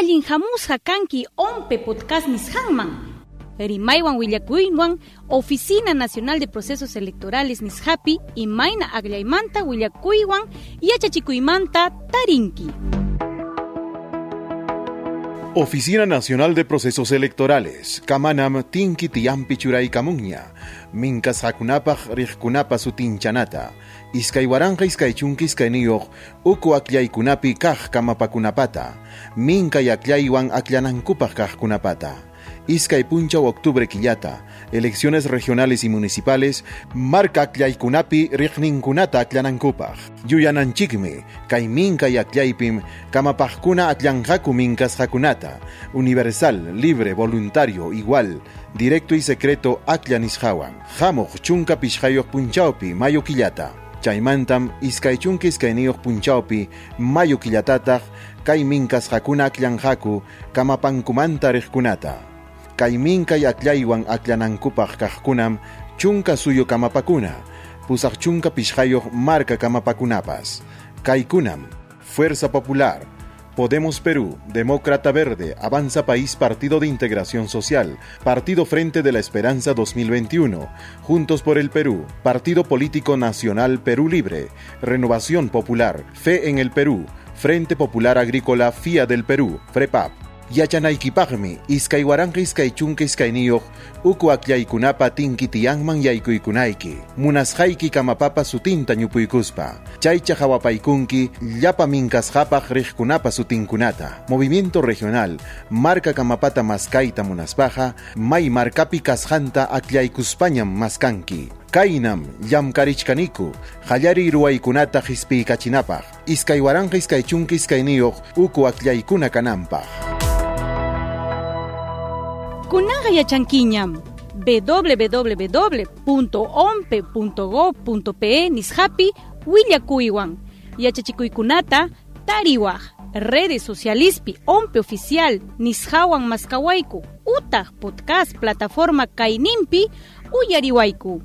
allin hamusqa kanki ompe podcast nisqanman Rimaiwan Willakuywan, Oficina Nacional de Procesos Electorales Nishapi, Imaina Aglaymanta Willakuywan, Yachachikuymanta Tarinki. Oficina Nacional de Procesos Electorales, Kamanam Tinki Tiampi Churay Kamuña, Minkas Hakunapaj Rijkunapa Sutinchanata, Iskaywaranja Iskaychunki Iskayniyoj, Uku Kunapi Kaj Kamapakunapata, Minka Yaklaywan Aklanankupaj Kajkunapata. Iskay Puncha Octubre Quillata, elecciones regionales y municipales, marca Aklaykunapi Kunata Aklanankupaj, Yuyananchikmi, Kaiminka Yaklaypim, Kamapajkuna Aklanjaku Minkas Hakunata, universal, libre, voluntario, igual, directo y secreto Aklanishawan, Jamoj Chunka Pishhayoh Punchaupi, Mayo Quillata. Chaymantam iskaychunki iskayniyuq punchawpi mayu killatataq kay minkas hakuna aklanhaku kamapankumanta riqkunata kayminka yaklaywan aklanankupaq kaqkunam chunka suyo kamapakuna pusaq chunka marca kamapakunapas kaykunam Fuerza Popular Podemos Perú, Demócrata Verde, Avanza País Partido de Integración Social, Partido Frente de la Esperanza 2021, Juntos por el Perú, Partido Político Nacional Perú Libre, Renovación Popular, Fe en el Perú, Frente Popular Agrícola FIA del Perú, FREPAP. Yachanaykipaqmi iskaywaranqa iskaychunka iskayniyuq uku akllaykunapa tinki tiyanman yaykuykunayki. Munasqayki kamapapa sutinta ñupuykuspa chaycha hawapaykunki llapa minkasqapaq riqkunapa sutinkunata. Movimiento regional marca kamapata maskayta munaspaqa may markapi kasqanta aklaykuspañam maskanki. Kaynam llamkarichkaniku qallari ruwaykunata hisp'iykachinapaq iskaywaranqa iskaychunka iskayniyuq uku aklaykuna kananpaq Kunaqa yachankiñam www.ompe.gov.pe nishapi willakuywan yachachikuykunata tariwaq redes socialispi ompe oficial nishawan maskawayku utaq podcast plataforma kayninpi uyariwayku